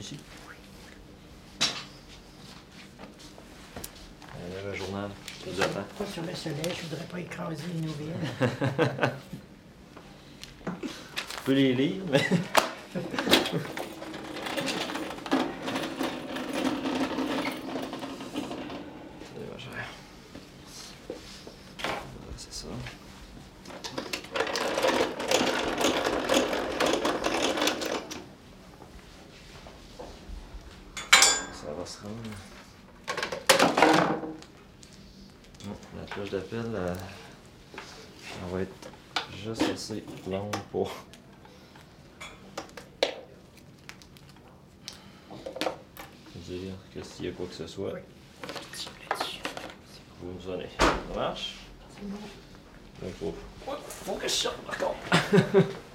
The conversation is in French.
Ici. Euh, Allez, le journal, je vous attends. Pas sur le soleil, je voudrais pas écraser les nouvelles. tu peux les lire, mais... va se rendre. Non, la cloche d'appel, elle, elle va être juste assez longue pour dire que s'il y a quoi que ce soit, vous me sonnez. Ça marche? C'est bon. Donc, faut, faut que je sorte par contre.